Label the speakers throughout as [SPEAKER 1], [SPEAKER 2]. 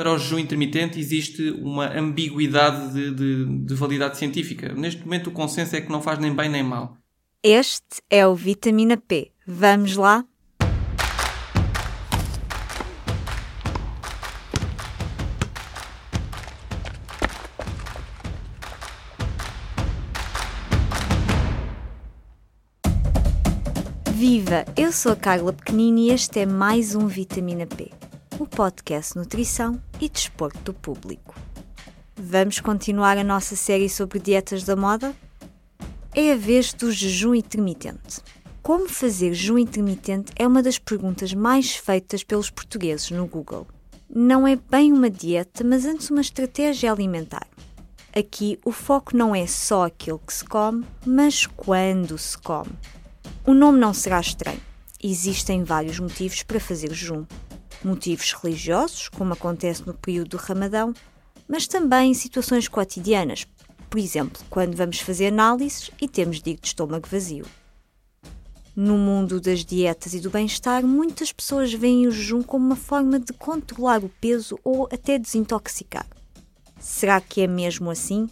[SPEAKER 1] para o jejum intermitente existe uma ambiguidade de, de, de, validade científica. Neste momento, o consenso é que não faz nem bem nem mal.
[SPEAKER 2] Este é o Vitamina P. Vamos lá? Viva! Eu sou a Carla Pequenino e este é mais um Vitamina P, o podcast Nutrição e Desporto do Público. Vamos continuar a nossa série sobre dietas da moda? É a vez do jejum intermitente. Como fazer jejum intermitente é uma das perguntas mais feitas pelos portugueses no Google. Não é bem uma dieta, mas antes uma estratégia alimentar. Aqui o foco não é só aquilo que se come, mas quando se come. O nome não será estranho. Existem vários motivos para fazer jejum. Motivos religiosos, como acontece no período do Ramadão, mas também situações cotidianas, por exemplo, quando vamos fazer análises e temos de estômago vazio. No mundo das dietas e do bem-estar, muitas pessoas veem o jejum como uma forma de controlar o peso ou até desintoxicar. Será que é mesmo assim?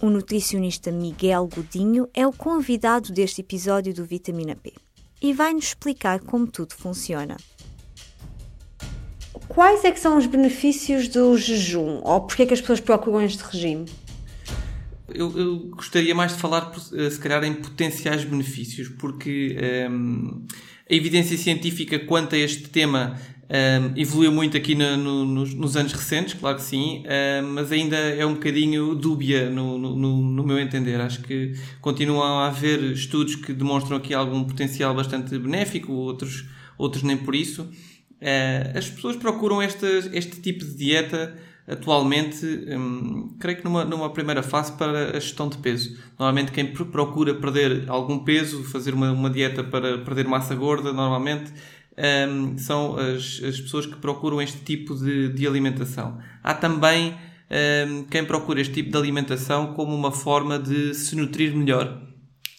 [SPEAKER 2] O nutricionista Miguel Godinho é o convidado deste episódio do Vitamina P e vai-nos explicar como tudo funciona. Quais é que são os benefícios do jejum? Ou porquê é que as pessoas procuram este regime?
[SPEAKER 1] Eu, eu, gostaria mais de falar, eh, se calhar, em potenciais benefícios, porque um, ehm, a evidência científica quanto a este tema um, evoluiu muito aqui no, no, nos, nos, anos recentes, claro que sim, um, mas ainda é um bocadinho dúbia no, no, meu entender. Acho que continuam a haver estudos que demonstram aqui algum potencial bastante benéfico, outros, outros nem por isso. Uh, as pessoas procuram este, este tipo de dieta atualmente, um, creio que numa, numa primeira fase para a gestão de peso. Normalmente quem procura perder algum peso, fazer uma, uma dieta para perder massa gorda, normalmente um, são as, as pessoas que procuram este tipo de, de alimentação. Há também um, quem procura este tipo de alimentação como uma forma de se nutrir melhor.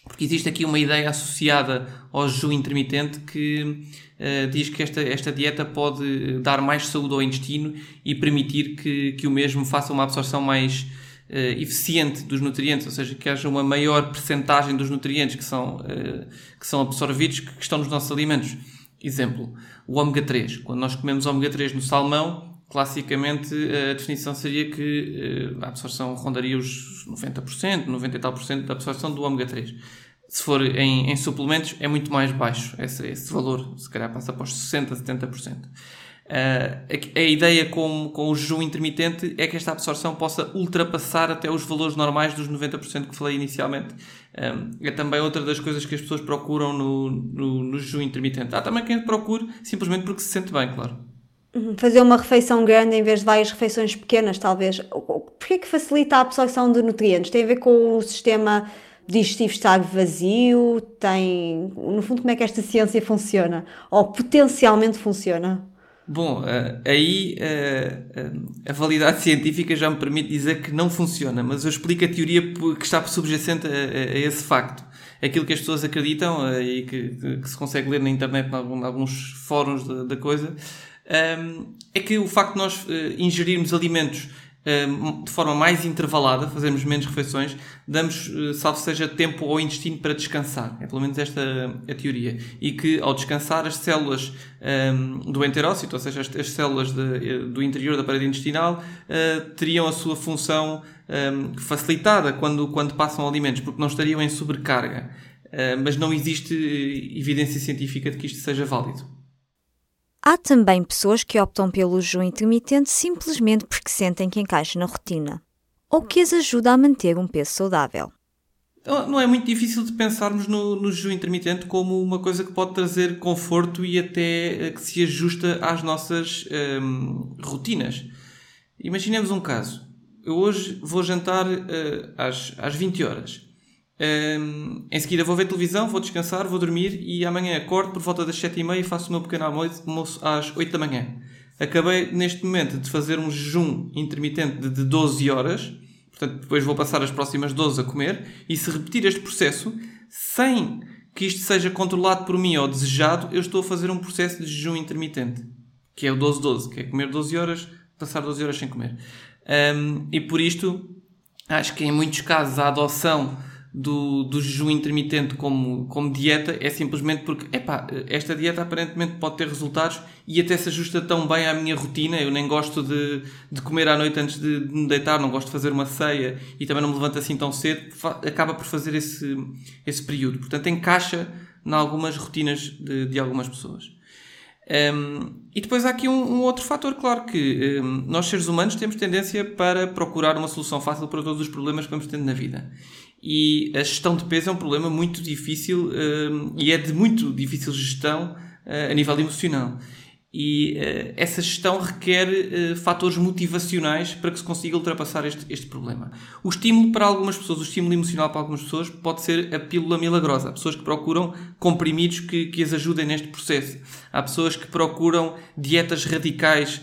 [SPEAKER 1] Porque existe aqui uma ideia associada ao jejum intermitente que uh, diz que esta, esta dieta pode dar mais saúde ao intestino e permitir que, que o mesmo faça uma absorção mais uh, eficiente dos nutrientes, ou seja, que haja uma maior percentagem dos nutrientes que são, uh, que são absorvidos que, que estão nos nossos alimentos. Exemplo, o ômega 3. Quando nós comemos ômega 3 no salmão, classicamente a definição seria que eh, a absorção rondaria os 90%, 90 e tal por cento da absorção do ômega 3. Se for em, em suplementos, é muito mais baixo esse, esse, valor, se calhar passa para os 60%, 70%. Uh, a, a, ideia com, com o jejum intermitente é que esta absorção possa ultrapassar até os valores normais dos 90% que falei inicialmente. Um, é também outra das coisas que as pessoas procuram no, no, no jejum intermitente. Há também quem procure simplesmente porque se sente bem, claro.
[SPEAKER 2] Fazer uma refeição grande em vez de várias refeições pequenas, talvez. Porquê que facilita a absorção de nutrientes? Tem a ver com o sistema digestivo estar vazio? Tem. No fundo, como é que esta ciência funciona? Ou potencialmente funciona?
[SPEAKER 1] Bom, eh, aí eh, eh, a validade científica já me permite dizer que não funciona, mas eu explico a teoria que está subjacente a, esse facto. Aquilo que as pessoas acreditam e que se consegue ler na internet em alguns fóruns da coisa é que o facto de nós ingerirmos alimentos de forma mais intervalada, fazermos menos refeições, damos, eh, salvo seja, tempo ao intestino para descansar. É pelo menos esta a teoria. E que ao descansar, as células um, do enterócito, ou seja, as, as células de, eh, do interior da parede intestinal, uh, teriam a sua função um, facilitada quando, quando passam alimentos, porque não estariam em sobrecarga. Uh, mas não existe evidência científica de que isto seja válido.
[SPEAKER 2] Há também pessoas que optam pelo jejum intermitente simplesmente porque sentem que encaixa na rotina ou que as ajuda a manter um peso saudável.
[SPEAKER 1] Então, não é muito difícil de pensarmos no, no jejum intermitente como uma coisa que pode trazer conforto e até eh, que se ajusta às nossas hum, rotinas. Imaginemos um caso. Eu hoje vou jantar uh, às, às 20 horas. Um, em seguida vou ver televisão, vou descansar, vou dormir e amanhã acordo por volta das 7h30 e faço o meu pequeno almoço às 8 da manhã. Acabei neste momento de fazer um jejum intermitente de, de 12 horas, portanto depois vou passar as próximas 12 a comer e se repetir este processo sem que isto seja controlado por mim ou desejado, eu estou a fazer um processo de jejum intermitente, que é o 12-12, que é comer 12 horas, passar 12 horas sem comer. Um, e por isto, acho que em muitos casos a adoção do, do jejum intermitente como, como dieta é simplesmente porque, epá, esta dieta aparentemente pode ter resultados e até se ajusta tão bem à minha rotina. Eu nem gosto de, de comer à noite antes de, de me deitar, não gosto de fazer uma ceia e também não me levanto assim tão cedo. Acaba por fazer esse, esse período. Portanto, encaixa em algumas rotinas de, de algumas pessoas. Um, e depois há aqui um, um outro fator, claro, que um, nós seres humanos temos tendência para procurar uma solução fácil para todos os problemas que vamos tendo na vida. E a gestão de peso é um problema muito difícil uh, e é de muito difícil gestão uh, a nível emocional. E uh, essa gestão requer uh, fatores motivacionais para que se consiga ultrapassar este, este problema. O estímulo para algumas pessoas, o estímulo emocional para algumas pessoas, pode ser a pílula milagrosa. Há pessoas que procuram comprimidos que, que as ajudem neste processo. Há pessoas que procuram dietas radicais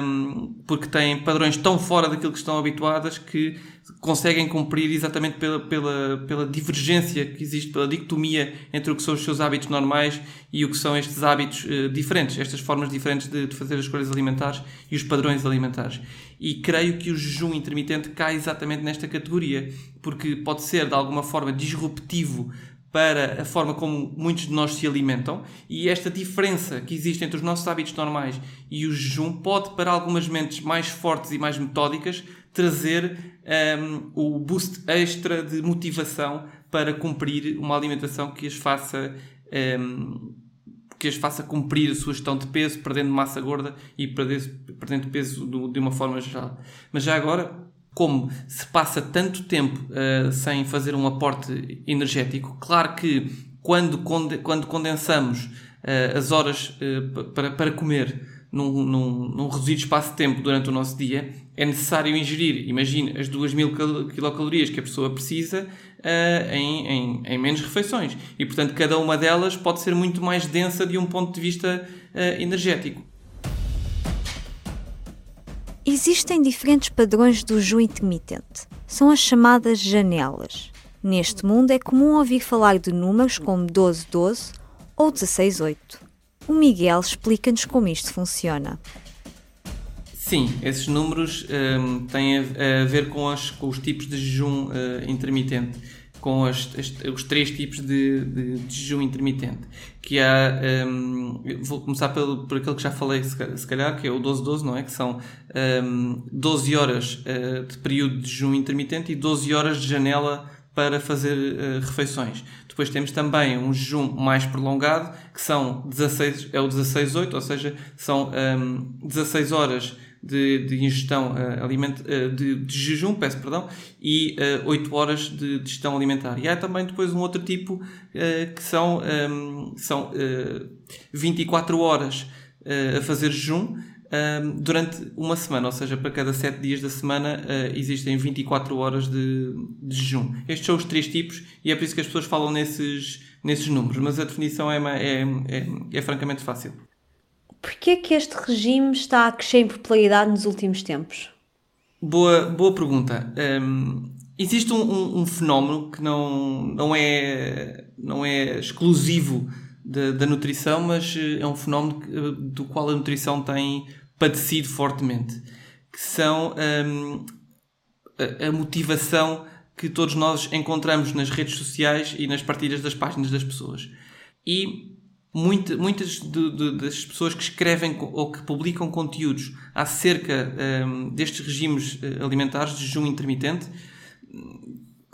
[SPEAKER 1] um, porque têm padrões tão fora daquilo que estão habituadas que conseguem cumprir exatamente pela, pela, pela divergência que existe, pela dicotomia entre o que são os seus hábitos normais e o que são estes hábitos uh, diferentes, estas formas diferentes de, de, fazer as escolhas alimentares e os padrões alimentares. E creio que o jejum intermitente cai exatamente nesta categoria, porque pode ser de alguma forma disruptivo para a forma como muitos de nós se alimentam e esta diferença que existe entre os nossos hábitos normais e o jejum pode, para algumas mentes mais fortes e mais metódicas, trazer um, o boost extra de motivação para cumprir uma alimentação que as faça um, que as faça cumprir a sua gestão de peso, perdendo massa gorda e perdendo peso de uma forma geral. Mas já agora, como se passa tanto tempo uh, sem fazer um aporte energético, claro que quando, quando condensamos uh, as horas uh, para, para comer num, num, num, reduzido espaço de tempo durante o nosso dia, é necessário ingerir, imagine, as 2000 quilocalorias que a pessoa precisa em, em, em, menos refeições. E, portanto, cada uma delas pode ser muito mais densa de um ponto de vista energético.
[SPEAKER 2] Existem diferentes padrões do jejum intermitente. São as chamadas janelas. Neste mundo é comum ouvir falar de números como 12-12 ou 16-8. O Miguel explica-nos como isto funciona.
[SPEAKER 1] Sim, esses números um, têm a, ver com, as, com, os tipos de jejum uh, intermitente com as, as, os três tipos de, de, de, jejum intermitente. Que há, um, vou começar pelo, por aquele que já falei, se calhar, que é o 12-12, não é? Que são um, 12 horas uh, de período de jejum intermitente e 12 horas de janela para fazer uh, refeições. Depois temos também um jejum mais prolongado, que são 16, é o 16-8, ou seja, são um, 16 horas de, de ingestão uh, aliment, uh, de, de, jejum, peço perdão, e uh, 8 horas de, de gestão alimentar. E há também depois um outro tipo uh, que são, um, ehm, são uh, 24 horas a fazer jejum um, durante uma semana, ou seja, para cada 7 dias da semana existem 24 horas de, de jejum. Estes são os três tipos e é por isso que as pessoas falam nesses, nesses números, mas a definição é, é, é, é francamente fácil.
[SPEAKER 2] Porquê que este regime está a crescer em popularidade nos últimos tempos?
[SPEAKER 1] Boa, boa pergunta. Um, existe um, um, um, fenómeno que não, não, é, não é exclusivo da, da nutrição, mas eh, é um fenómeno eh, do qual a nutrição tem padecido fortemente, que são um, a, a motivação que todos nós encontramos nas redes sociais e nas partilhas das páginas das pessoas. E Muita, muitas de, de, das pessoas que escrevem ou que publicam conteúdos acerca um, destes regimes eh, alimentares de jejum intermitente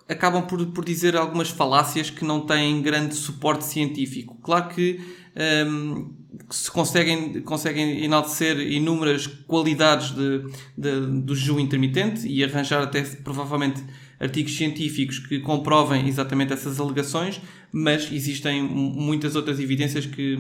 [SPEAKER 1] acabam por, por dizer algumas falácias que não têm grande suporte científico. Claro que um, se conseguem, conseguem enaltecer inúmeras qualidades de, de, do jejum intermitente e arranjar até provavelmente artigos científicos que comprovem exatamente essas alegações, mas existem muitas outras evidências que,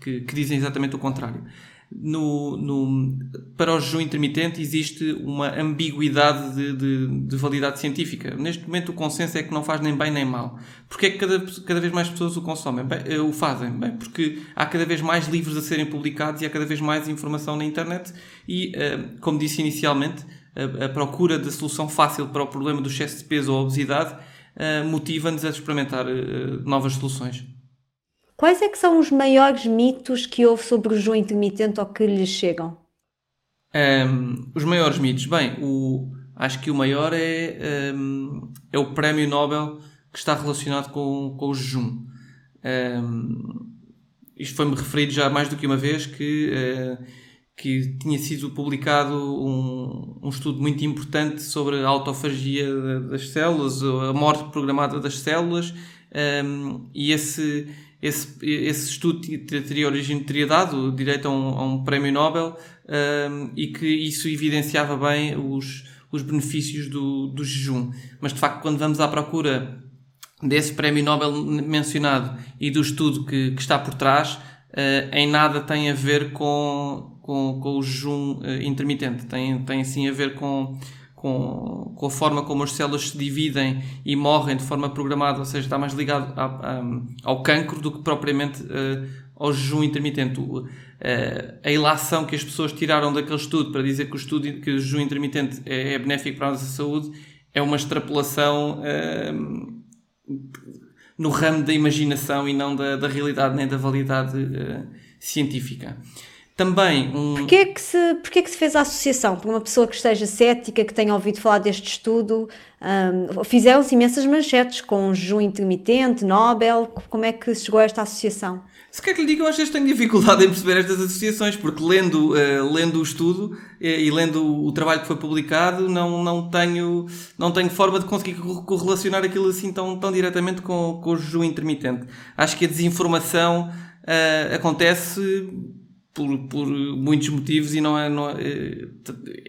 [SPEAKER 1] que, que dizem exatamente o contrário. No, no, para o jejum intermitente existe uma ambiguidade de, de, de, validade científica. Neste momento o consenso é que não faz nem bem nem mal. Porque é que cada, cada vez mais pessoas o consomem? Bem, eh, o fazem? Bem, porque há cada vez mais livros a serem publicados e há cada vez mais informação na internet e, eh, como disse inicialmente, a, a procura da solução fácil para o problema do excesso de peso ou obesidade uh, motiva-nos a experimentar novas soluções.
[SPEAKER 2] Quais é que são os maiores mitos que houve sobre o jejum intermitente ou que lhes chegam?
[SPEAKER 1] Um, os maiores mitos. Bem, o, acho que o maior é, um, é o prémio Nobel que está relacionado com, com o jejum. Um, isto foi-me referido já mais do que uma vez que, uh, que tinha sido publicado um, um estudo muito importante sobre a autofagia das células, a morte programada das células, e esse, esse, esse estudo teria, origem, teria dado direito a um, a um prémio Nobel e que isso evidenciava bem os, os benefícios do, do jejum. Mas de facto, quando vamos à procura desse prémio Nobel mencionado e do estudo que, que está por trás, uh, em nada tem a ver com, com, com o jejum uh, intermitente. Tem, tem sim a ver com, com, com a forma como as células se dividem e morrem de forma programada, ou seja, está mais ligado a, a, ao cancro do que propriamente uh, ao jejum intermitente. a ilação que as pessoas tiraram daquele estudo para dizer que o, estudo, que o jejum intermitente é, é benéfico para a nossa saúde é uma extrapolação no ramo da imaginação e não da, da realidade nem da validade uh, científica. Também um...
[SPEAKER 2] Porquê é, que se, porquê é que se fez a associação? Por uma pessoa que esteja cética, que tenha ouvido falar deste estudo, um, fizeram-se imensas manchetes com jejum intermitente, Nobel, como é que chegou a esta associação?
[SPEAKER 1] Se quer que lhe diga, eu às vezes tenho dificuldade em perceber estas associações, porque lendo, uh, lendo o estudo uh, e lendo o, trabalho que foi publicado, não, não, tenho, não tenho forma de conseguir correlacionar aquilo assim tão, tão diretamente com, com o jejum intermitente. Acho que a desinformação uh, acontece por, por muitos motivos e não é, não é,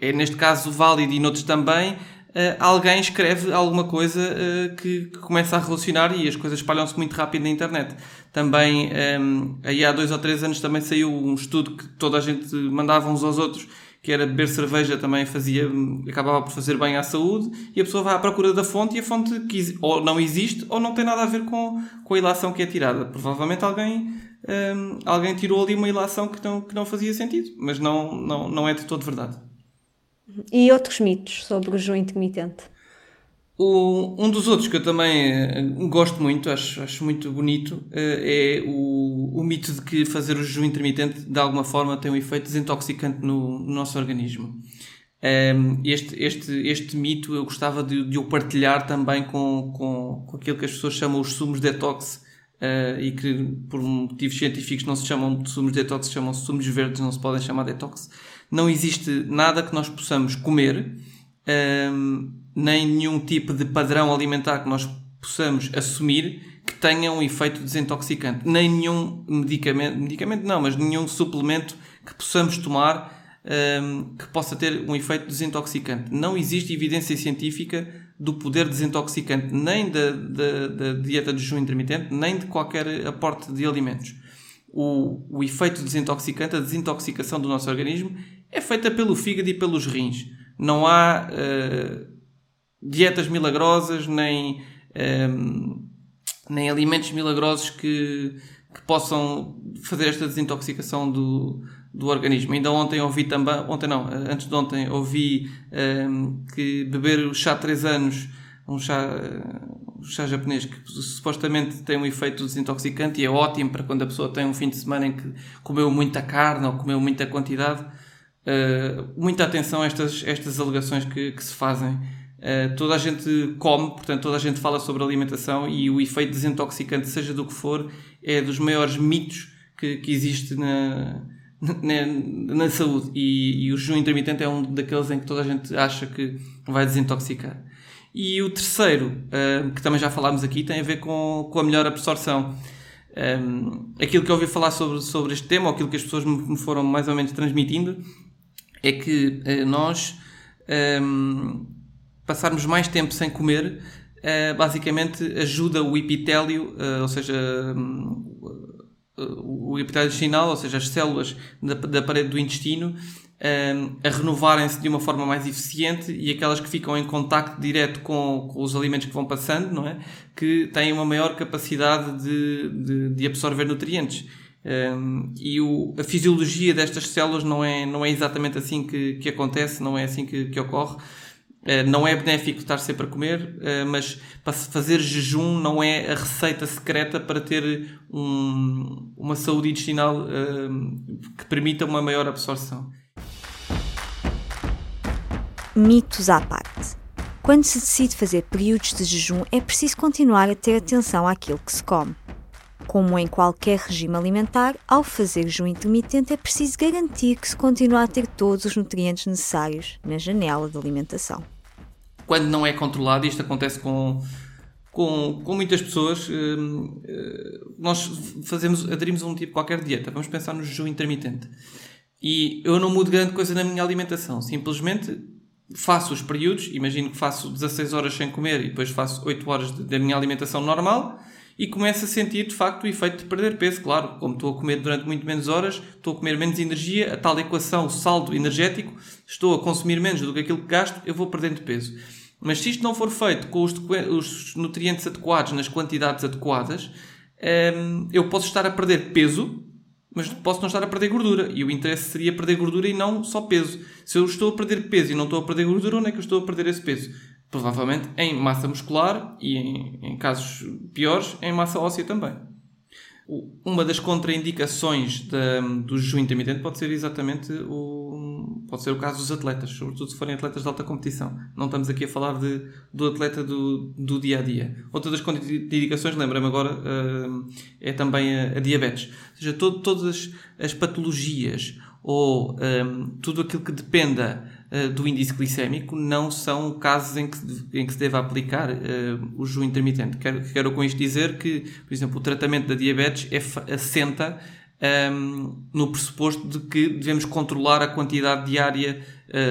[SPEAKER 1] é neste caso válido e noutros também Uh, alguém escreve alguma coisa uh, que, que, começa a relacionar e as coisas espalham-se muito rápido na internet. Também, aí há dois ou três anos também saiu um estudo que toda a gente mandava uns aos outros, que era beber cerveja também fazia, acabava por fazer bem à saúde, e a pessoa vai à procura da fonte e a fonte que, ou não existe ou não tem nada a ver com, com a ilação que é tirada. Provavelmente alguém, um, alguém tirou ali uma ilação que não, que não fazia sentido, mas não, não, não é de todo verdade.
[SPEAKER 2] E outros mitos sobre o jejum intermitente?
[SPEAKER 1] O, um dos outros que eu também eh, gosto muito, acho, acho muito bonito, eh, é o, o mito de que fazer o jejum intermitente de alguma forma tem um efeito desintoxicante no, no nosso organismo. Ehm, este, este, este mito eu gostava de, de o partilhar também com, com, com aquilo que as pessoas chamam os sumos detox uh, e que por motivos científicos não se chamam sumos detox, chamam-se sumos verdes, não se podem chamar detox não existe nada que nós possamos comer, um, nem nenhum tipo de padrão alimentar que nós possamos assumir que tenha um efeito desintoxicante, nem nenhum medicamento, medicamento não, mas nenhum suplemento que possamos tomar um, que possa ter um efeito desintoxicante. Não existe evidência científica do poder desintoxicante nem da, da, da dieta de jejum intermitente, nem de qualquer aporte de alimentos. O, o efeito desintoxicante, a desintoxicação do nosso organismo, é feita pelo fígado e pelos rins. Não há uh, dietas milagrosas, nem, um, ehm, nem alimentos milagrosos que, que possam fazer esta desintoxicação do, do organismo. Ainda ontem ouvi também, ontem não, eh, antes de ontem ouvi um, ehm, que beber o chá 3 anos, um chá, um chá japonês que supostamente tem um efeito desintoxicante e é ótimo para quando a pessoa tem um fim de semana em que comeu muita carne ou comeu muita quantidade uh, muita atenção a estas, estas alegações que, que se fazem. Uh, toda a gente come, portanto, toda a gente fala sobre alimentação e o efeito desintoxicante, seja do que for, é dos maiores mitos que, que existe na, na, na saúde. E, e, o jejum intermitente é um daqueles em que toda a gente acha que vai desintoxicar. E o terceiro, uh, que também já falámos aqui, tem a ver com, com a melhor absorção. Um, aquilo que eu ouvi falar sobre, sobre este tema, ou aquilo que as pessoas me foram mais ou menos transmitindo, é que uh, nós um, passarmos mais tempo sem comer uh, basicamente ajuda o epitélio, ou seja, um, o epitélio intestinal, ou seja, as células da, da parede do intestino, ehm, a renovarem-se de uma forma mais eficiente e aquelas que ficam em contacto direto com, com, os alimentos que vão passando, não é? Que têm uma maior capacidade de, de, de absorver nutrientes. Um, e o, a fisiologia destas células não é, não é exatamente assim que, que acontece, não é assim que, que ocorre. Uh, não é benéfico estar sempre a comer, uh, mas para fazer jejum não é a receita secreta para ter um, uma saúde intestinal uh, que permita uma maior absorção.
[SPEAKER 2] mitos à parte. Quando se decide fazer períodos de jejum, é preciso continuar a ter atenção àquilo que se come. Como em qualquer regime alimentar, ao fazer jejum intermitente é preciso garantir que se continua a ter todos os nutrientes necessários na janela de alimentação.
[SPEAKER 1] Quando não é controlado, isto acontece com, com, com muitas pessoas, hum, eh, nós fazemos, aderimos a um tipo qualquer dieta. Vamos pensar no jejum intermitente. E eu não mudo grande coisa na minha alimentação. Simplesmente faço os períodos, imagino que faço 16 horas sem comer e depois faço 8 horas da minha alimentação normal e começo a sentir de facto o efeito de perder peso. Claro, como estou a comer durante muito menos horas, estou a comer menos energia, a tal equação, o saldo energético, estou a consumir menos do que aquilo que gasto, eu vou perdendo peso. Mas se isto não for feito com os, os nutrientes adequados, nas quantidades adequadas, hum, eu posso estar a perder peso, mas posso não estar a perder gordura. E o interesse seria perder gordura e não só peso. Se eu estou a perder peso e não estou a perder gordura, onde é que eu estou a perder esse peso? Provavelmente em massa muscular e, em, em casos piores, em massa óssea também. Uma das contraindicações da, do jejum intermitente pode ser exatamente o, pode ser o caso dos atletas, sobretudo se forem atletas de alta competição. Não estamos aqui a falar de, do atleta do, do dia a dia. Outra das contraindicações, lembra-me agora, uh, é também a, a, diabetes. Ou seja, todo, todas as, as patologias ou um, eh, tudo aquilo que dependa uh, do índice glicémico não são casos em que, em que se deve aplicar uh, o jejum intermitente. Quero, quero com isto dizer que, por exemplo, o tratamento da diabetes é, assenta um, no pressuposto de que devemos controlar a quantidade diária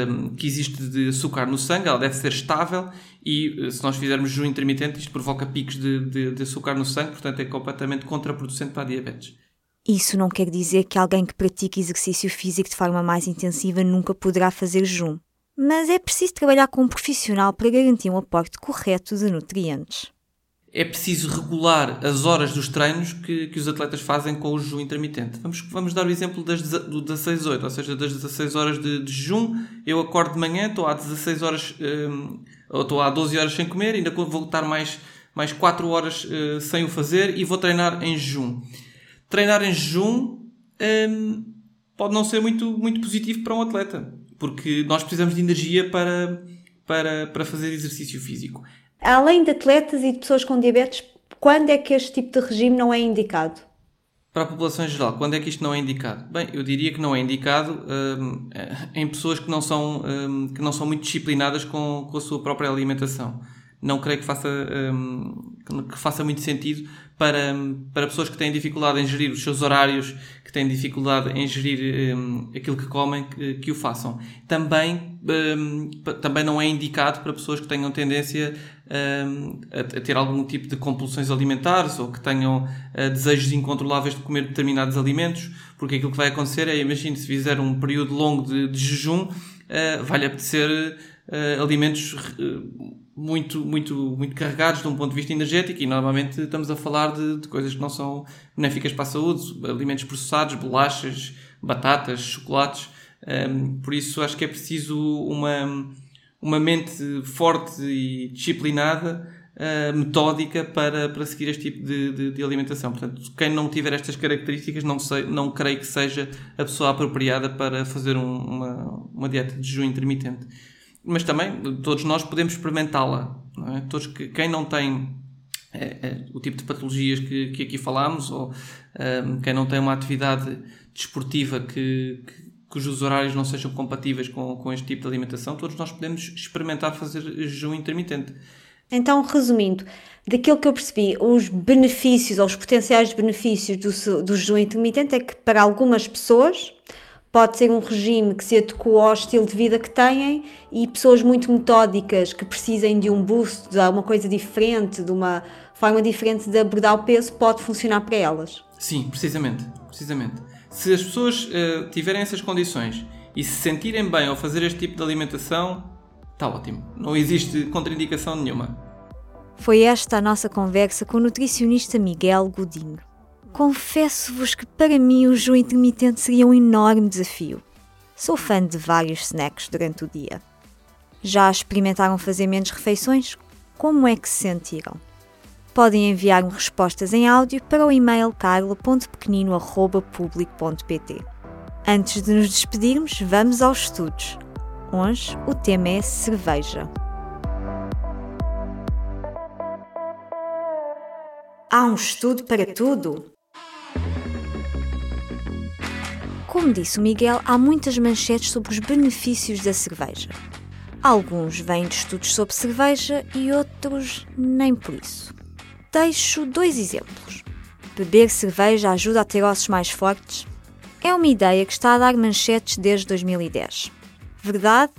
[SPEAKER 1] um, que existe de açúcar no sangue, ela deve ser estável e eh, se nós fizermos jejum intermitente isto provoca picos de, de, de açúcar no sangue, portanto é completamente contraproducente para a diabetes.
[SPEAKER 2] Isso não quer dizer que alguém que pratique exercício físico de forma mais intensiva nunca poderá fazer jejum, mas é preciso trabalhar com um profissional para garantir um aporte correto de nutrientes
[SPEAKER 1] é preciso regular as horas dos treinos que, que os atletas fazem com o jejum intermitente. Vamos, vamos dar o exemplo das, do 16-8, ou seja, das 16 horas de, de, jejum. Eu acordo de manhã, estou há 16 horas, um, ou estou há 12 horas sem comer, ainda vou estar mais, mais 4 horas uh, sem o fazer e vou treinar em jejum. Treinar em jejum um, pode não ser muito, muito positivo para um atleta, porque nós precisamos de energia para, para, para fazer exercício físico
[SPEAKER 2] além de atletas e de pessoas com diabetes, quando é que este tipo de regime não é indicado?
[SPEAKER 1] Para a população em geral, quando é que isto não é indicado? Bem, eu diria que não é indicado hum, em pessoas que não são, hum, que não são muito disciplinadas com, com a sua própria alimentação. Não creio que faça, hum, que faça muito sentido para, para pessoas que têm dificuldade em gerir os seus horários, que têm dificuldade em gerir um, aquilo que comem, que, que o façam. Também, um, também não é indicado para pessoas que tenham tendência um, a, a, ter algum tipo de compulsões alimentares ou que tenham uh, desejos incontroláveis de comer determinados alimentos, porque aquilo que vai acontecer é, imagine se fizer um período longo de, de jejum, uh, vai-lhe apetecer uh, alimentos muito, muito, muito carregados de um ponto de vista energético e normalmente estamos a falar de, de coisas que não são benéficas para a saúde, alimentos processados, bolachas, batatas, chocolates. Um, por isso acho que é preciso uma, uma mente forte e disciplinada, uh, metódica para, para seguir este tipo de, de, de, alimentação. Portanto, quem não tiver estas características não, sei, não creio que seja a pessoa apropriada para fazer um, uma, uma dieta de jejum intermitente mas também todos nós podemos experimentá-la. É? Todos que, quem não tem é, é, o tipo de patologias que, que aqui falámos, ou um, quem não tem uma atividade desportiva que, que, cujos horários não sejam compatíveis com, com este tipo de alimentação, todos nós podemos experimentar fazer jejum intermitente.
[SPEAKER 2] Então, resumindo, daquilo que eu percebi, os benefícios ou os potenciais benefícios do, do jejum intermitente é que para algumas pessoas pode ser um regime que se adequa ao estilo de vida que têm e pessoas muito metódicas que precisem de um boost, de alguma coisa diferente, de uma forma diferente de abordar o peso, pode funcionar para elas.
[SPEAKER 1] Sim, precisamente, precisamente. Se as pessoas uh, tiverem essas condições e se sentirem bem ao fazer este tipo de alimentação, está ótimo. Não existe contraindicação nenhuma.
[SPEAKER 2] Foi esta a nossa conversa com o nutricionista Miguel Godinho. Confesso-vos que para mim o jejum intermitente seria um enorme desafio. Sou fã de vários snacks durante o dia. Já experimentaram fazer menos refeições? Como é que se sentiram? Podem enviar-me respostas em áudio para o e-mail carla.pequenino.public.pt. Antes de nos despedirmos, vamos aos estudos. Hoje o tema é cerveja. Há um estudo para tudo? Como disse o Miguel, há muitas manchetes sobre os benefícios da cerveja. Alguns vêm de estudos sobre cerveja e outros nem por isso. Deixo dois exemplos. Beber cerveja ajuda a ter ossos mais fortes? É uma ideia que está a dar manchetes desde 2010. Verdade?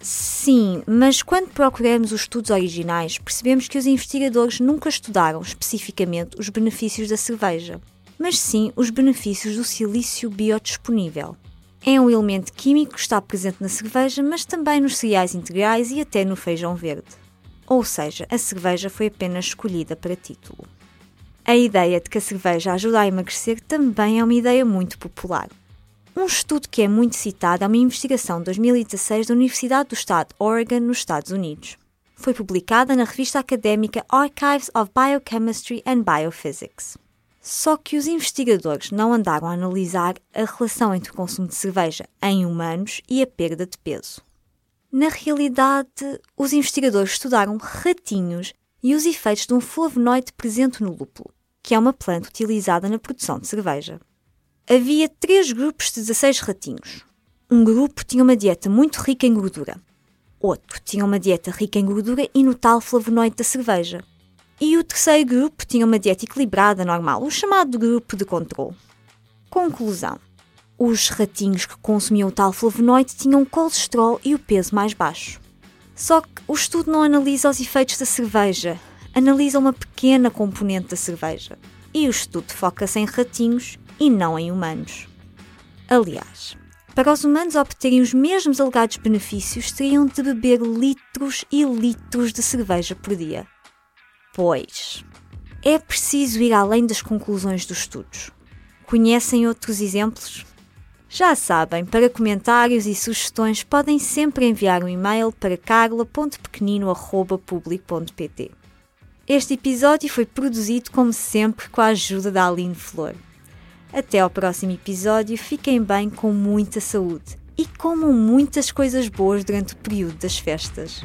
[SPEAKER 2] Sim, mas quando procuramos os estudos originais, percebemos que os investigadores nunca estudaram especificamente os benefícios da cerveja, mas sim os benefícios do silício biodisponível. É um elemento químico que está presente na cerveja, mas também nos cereais integrais e até no feijão verde. Ou seja, a cerveja foi apenas escolhida para título. A ideia de que a cerveja ajuda a emagrecer também é uma ideia muito popular. Um estudo que é muito citado é uma investigação de 2016 da Universidade do Estado Oregon, nos Estados Unidos. Foi publicada na revista académica Archives of Biochemistry and Biophysics. Só que os investigadores não andaram a analisar a relação entre o consumo de cerveja em humanos e a perda de peso. Na realidade, os investigadores estudaram ratinhos e os efeitos de um flavonoide presente no lúpulo, que é uma planta utilizada na produção de cerveja. Havia três grupos de 16 ratinhos. Um grupo tinha uma dieta muito rica em gordura. Outro tinha uma dieta rica em gordura e no tal flavonoide da cerveja. E o terceiro grupo tinha uma dieta equilibrada, normal, o chamado grupo de controle. Conclusão. Os ratinhos que consumiam o tal flavonoide tinham colesterol e o peso mais baixo. Só que o estudo não analisa os efeitos da cerveja, analisa uma pequena componente da cerveja. E o estudo foca-se em ratinhos e não em humanos. Aliás, para os humanos obterem os mesmos alegados benefícios, teriam de beber litros e litros de cerveja por dia. Pois, é preciso ir além das conclusões dos estudos. Conhecem outros exemplos? Já sabem, para comentários e sugestões podem sempre enviar um e-mail para carla.pequenino.public.pt. Este episódio foi produzido, como sempre, com a ajuda da Aline Flor. Até ao próximo episódio, fiquem bem com muita saúde e comam muitas coisas boas durante o período das festas.